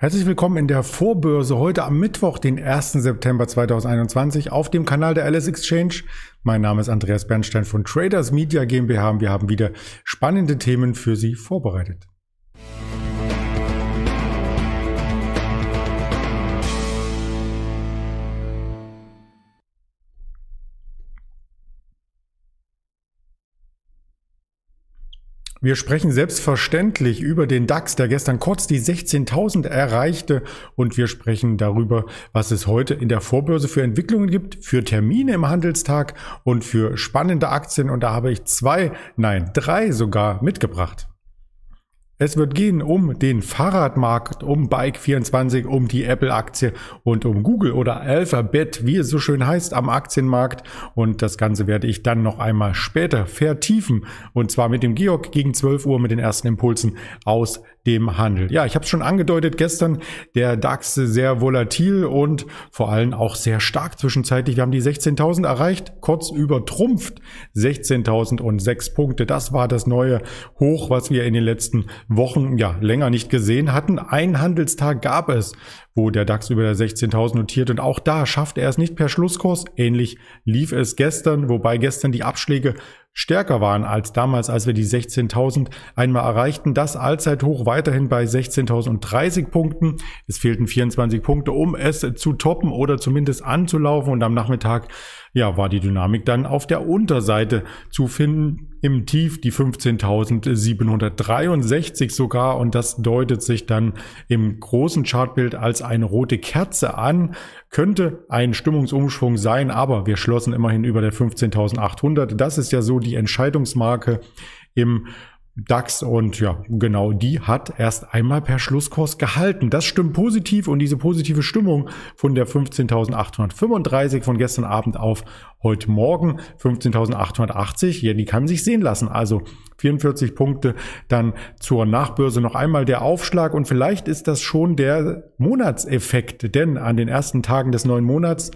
Herzlich willkommen in der Vorbörse heute am Mittwoch, den 1. September 2021 auf dem Kanal der Alice Exchange. Mein Name ist Andreas Bernstein von Traders Media GmbH und wir haben wieder spannende Themen für Sie vorbereitet. Wir sprechen selbstverständlich über den DAX, der gestern kurz die 16.000 erreichte und wir sprechen darüber, was es heute in der Vorbörse für Entwicklungen gibt, für Termine im Handelstag und für spannende Aktien und da habe ich zwei, nein, drei sogar mitgebracht. Es wird gehen um den Fahrradmarkt, um Bike24, um die Apple-Aktie und um Google oder Alphabet, wie es so schön heißt, am Aktienmarkt. Und das Ganze werde ich dann noch einmal später vertiefen. Und zwar mit dem Georg gegen 12 Uhr mit den ersten Impulsen aus dem Handel. Ja, ich habe es schon angedeutet gestern, der DAX sehr volatil und vor allem auch sehr stark zwischenzeitlich. Wir haben die 16.000 erreicht, kurz übertrumpft 16.006 Punkte. Das war das neue Hoch, was wir in den letzten Wochen ja länger nicht gesehen hatten. Ein Handelstag gab es, wo der DAX über der 16.000 notiert und auch da schafft er es nicht per Schlusskurs. Ähnlich lief es gestern, wobei gestern die Abschläge stärker waren als damals, als wir die 16.000 einmal erreichten. Das Allzeithoch weiterhin bei 16.030 Punkten. Es fehlten 24 Punkte, um es zu toppen oder zumindest anzulaufen und am Nachmittag ja, war die Dynamik dann auf der Unterseite zu finden. Im Tief die 15.763 sogar und das deutet sich dann im großen Chartbild als eine rote Kerze an. Könnte ein Stimmungsumschwung sein, aber wir schlossen immerhin über der 15.800. Das ist ja so die Entscheidungsmarke im DAX und ja, genau die hat erst einmal per Schlusskurs gehalten. Das stimmt positiv und diese positive Stimmung von der 15.835 von gestern Abend auf heute Morgen 15.880, ja, die kann sich sehen lassen. Also 44 Punkte dann zur Nachbörse noch einmal der Aufschlag und vielleicht ist das schon der Monatseffekt, denn an den ersten Tagen des neuen Monats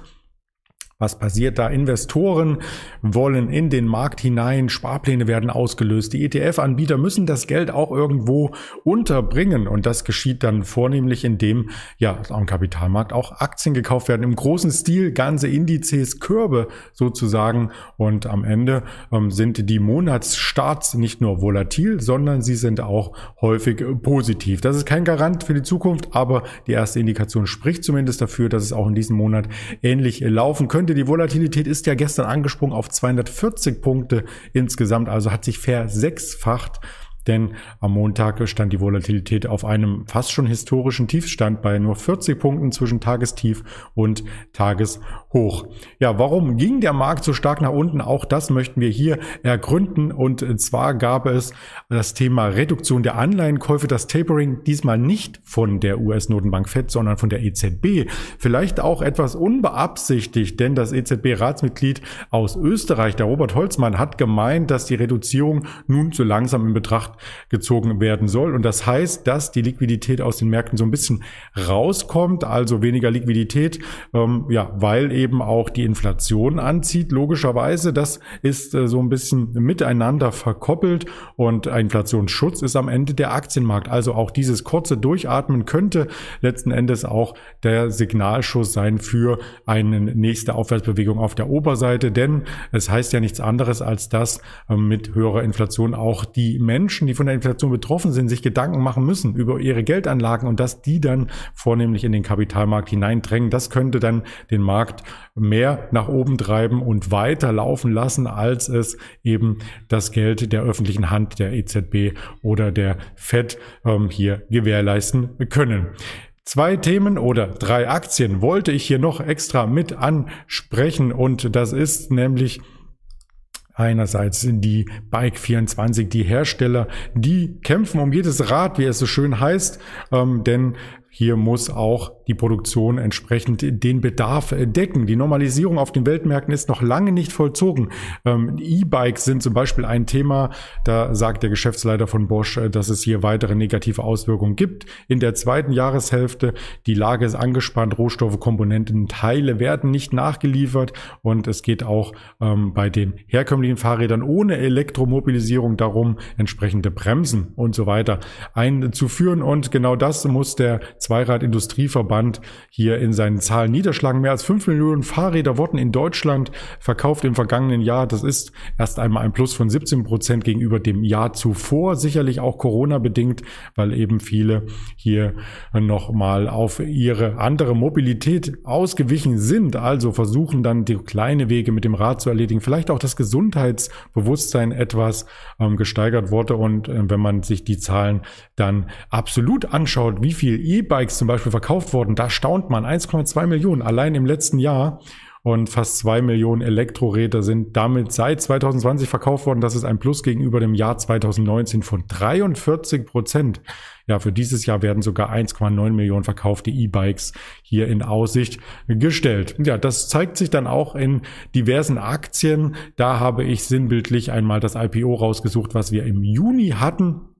was passiert da? Investoren wollen in den Markt hinein, Sparpläne werden ausgelöst. Die ETF-Anbieter müssen das Geld auch irgendwo unterbringen und das geschieht dann vornehmlich, indem ja am Kapitalmarkt auch Aktien gekauft werden im großen Stil, ganze Indizes, Körbe sozusagen und am Ende ähm, sind die Monatsstarts nicht nur volatil, sondern sie sind auch häufig positiv. Das ist kein Garant für die Zukunft, aber die erste Indikation spricht zumindest dafür, dass es auch in diesem Monat ähnlich laufen könnte könnte. Die Volatilität ist ja gestern angesprungen auf 240 Punkte insgesamt, also hat sich versechsfacht denn am Montag stand die Volatilität auf einem fast schon historischen Tiefstand bei nur 40 Punkten zwischen Tagestief und Tageshoch. Ja, warum ging der Markt so stark nach unten? Auch das möchten wir hier ergründen und zwar gab es das Thema Reduktion der Anleihenkäufe, das Tapering diesmal nicht von der US-Notenbank Fed, sondern von der EZB. Vielleicht auch etwas unbeabsichtigt, denn das EZB-Ratsmitglied aus Österreich, der Robert Holzmann, hat gemeint, dass die Reduzierung nun zu langsam in Betracht gezogen werden soll. Und das heißt, dass die Liquidität aus den Märkten so ein bisschen rauskommt, also weniger Liquidität, ähm, ja, weil eben auch die Inflation anzieht, logischerweise. Das ist äh, so ein bisschen miteinander verkoppelt und Inflationsschutz ist am Ende der Aktienmarkt. Also auch dieses kurze Durchatmen könnte letzten Endes auch der Signalschuss sein für eine nächste Aufwärtsbewegung auf der Oberseite, denn es heißt ja nichts anderes als dass äh, mit höherer Inflation auch die Menschen Menschen, die von der Inflation betroffen sind, sich Gedanken machen müssen über ihre Geldanlagen und dass die dann vornehmlich in den Kapitalmarkt hineindrängen. Das könnte dann den Markt mehr nach oben treiben und weiter laufen lassen, als es eben das Geld der öffentlichen Hand der EZB oder der Fed ähm, hier gewährleisten können. Zwei Themen oder drei Aktien wollte ich hier noch extra mit ansprechen und das ist nämlich Einerseits die Bike24, die Hersteller, die kämpfen um jedes Rad, wie es so schön heißt, ähm, denn hier muss auch die Produktion entsprechend den Bedarf decken. Die Normalisierung auf den Weltmärkten ist noch lange nicht vollzogen. Ähm, E-Bikes sind zum Beispiel ein Thema. Da sagt der Geschäftsleiter von Bosch, äh, dass es hier weitere negative Auswirkungen gibt. In der zweiten Jahreshälfte die Lage ist angespannt. Rohstoffe, Komponenten, Teile werden nicht nachgeliefert und es geht auch ähm, bei den herkömmlichen Fahrrädern ohne Elektromobilisierung darum, entsprechende Bremsen und so weiter einzuführen. Und genau das muss der Zweirad-Industrieverband hier in seinen Zahlen niederschlagen. Mehr als fünf Millionen Fahrräder wurden in Deutschland verkauft im vergangenen Jahr. Das ist erst einmal ein Plus von 17 Prozent gegenüber dem Jahr zuvor. Sicherlich auch Corona bedingt, weil eben viele hier nochmal auf ihre andere Mobilität ausgewichen sind. Also versuchen dann die kleine Wege mit dem Rad zu erledigen. Vielleicht auch das Gesundheitsbewusstsein etwas ähm, gesteigert wurde. Und äh, wenn man sich die Zahlen dann absolut anschaut, wie viel E-Bikes zum Beispiel verkauft wurden, da staunt man 1,2 Millionen allein im letzten Jahr und fast zwei Millionen Elektroräder sind damit seit 2020 verkauft worden. Das ist ein Plus gegenüber dem Jahr 2019 von 43 Prozent. Ja, für dieses Jahr werden sogar 1,9 Millionen verkaufte E-Bikes hier in Aussicht gestellt. Ja, das zeigt sich dann auch in diversen Aktien. Da habe ich sinnbildlich einmal das IPO rausgesucht, was wir im Juni hatten.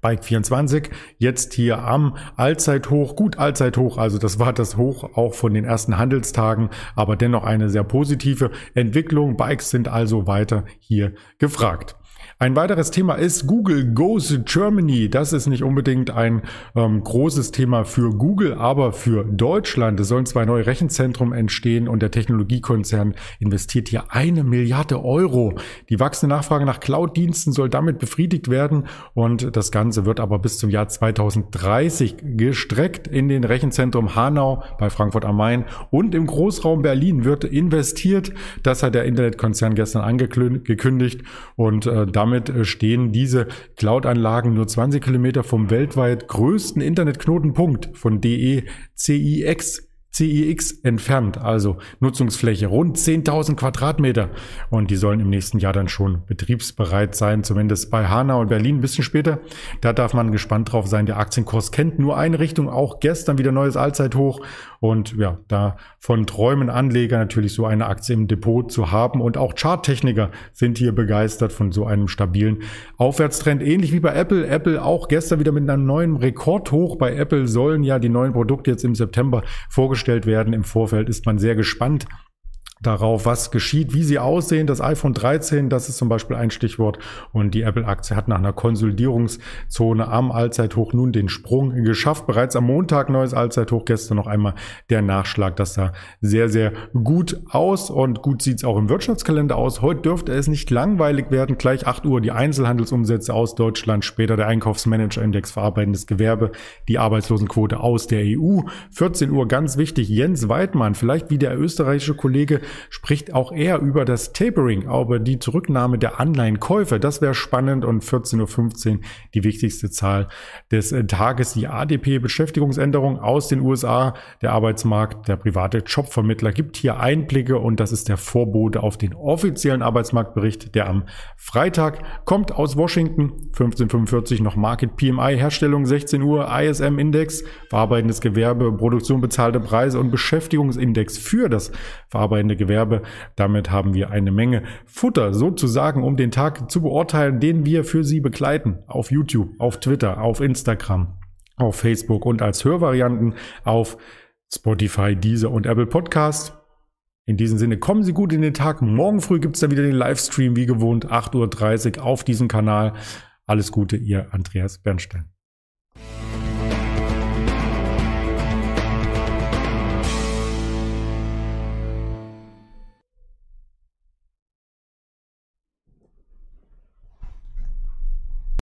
Bike 24 jetzt hier am Allzeithoch, gut Allzeithoch, also das war das Hoch auch von den ersten Handelstagen, aber dennoch eine sehr positive Entwicklung. Bikes sind also weiter hier gefragt. Ein weiteres Thema ist Google Goes Germany. Das ist nicht unbedingt ein ähm, großes Thema für Google, aber für Deutschland. Es sollen zwei neue Rechenzentren entstehen und der Technologiekonzern investiert hier eine Milliarde Euro. Die wachsende Nachfrage nach Cloud-Diensten soll damit befriedigt werden und das Ganze wird aber bis zum Jahr 2030 gestreckt. In den Rechenzentrum Hanau bei Frankfurt am Main und im Großraum Berlin wird investiert. Das hat der Internetkonzern gestern angekündigt und äh, damit damit äh, stehen diese Cloud-Anlagen nur 20 Kilometer vom weltweit größten Internetknotenpunkt von DECIX CIX entfernt, also Nutzungsfläche rund 10.000 Quadratmeter. Und die sollen im nächsten Jahr dann schon betriebsbereit sein, zumindest bei Hanau und Berlin ein bisschen später. Da darf man gespannt drauf sein. Der Aktienkurs kennt nur eine Richtung, auch gestern wieder neues Allzeithoch. Und ja, da von träumen Anleger natürlich so eine Aktie im Depot zu haben. Und auch Charttechniker sind hier begeistert von so einem stabilen Aufwärtstrend. Ähnlich wie bei Apple. Apple auch gestern wieder mit einem neuen Rekordhoch. Bei Apple sollen ja die neuen Produkte jetzt im September vorgestellt vorgestellt werden. Im Vorfeld ist man sehr gespannt, darauf, was geschieht, wie sie aussehen. Das iPhone 13, das ist zum Beispiel ein Stichwort. Und die Apple-Aktie hat nach einer Konsolidierungszone am Allzeithoch nun den Sprung geschafft. Bereits am Montag neues Allzeithoch, gestern noch einmal der Nachschlag. Das sah sehr, sehr gut aus und gut sieht es auch im Wirtschaftskalender aus. Heute dürfte es nicht langweilig werden. Gleich 8 Uhr die Einzelhandelsumsätze aus Deutschland, später der Einkaufsmanager-Index verarbeitendes Gewerbe, die Arbeitslosenquote aus der EU. 14 Uhr ganz wichtig, Jens Weidmann, vielleicht wie der österreichische Kollege spricht auch er über das Tapering, aber die Zurücknahme der Anleihenkäufe. Das wäre spannend und 14.15 Uhr die wichtigste Zahl des äh, Tages, die ADP-Beschäftigungsänderung aus den USA. Der Arbeitsmarkt, der private Jobvermittler gibt hier Einblicke und das ist der Vorbote auf den offiziellen Arbeitsmarktbericht, der am Freitag kommt aus Washington. 1545 noch Market PMI, Herstellung 16 Uhr, ISM Index, verarbeitendes Gewerbe, Produktion bezahlte Preise und Beschäftigungsindex für das verarbeitende Gewerbe. Damit haben wir eine Menge Futter sozusagen, um den Tag zu beurteilen, den wir für Sie begleiten. Auf YouTube, auf Twitter, auf Instagram, auf Facebook und als Hörvarianten auf Spotify, Deezer und Apple Podcast. In diesem Sinne, kommen Sie gut in den Tag. Morgen früh gibt es dann wieder den Livestream, wie gewohnt, 8.30 Uhr auf diesem Kanal. Alles Gute, Ihr Andreas Bernstein.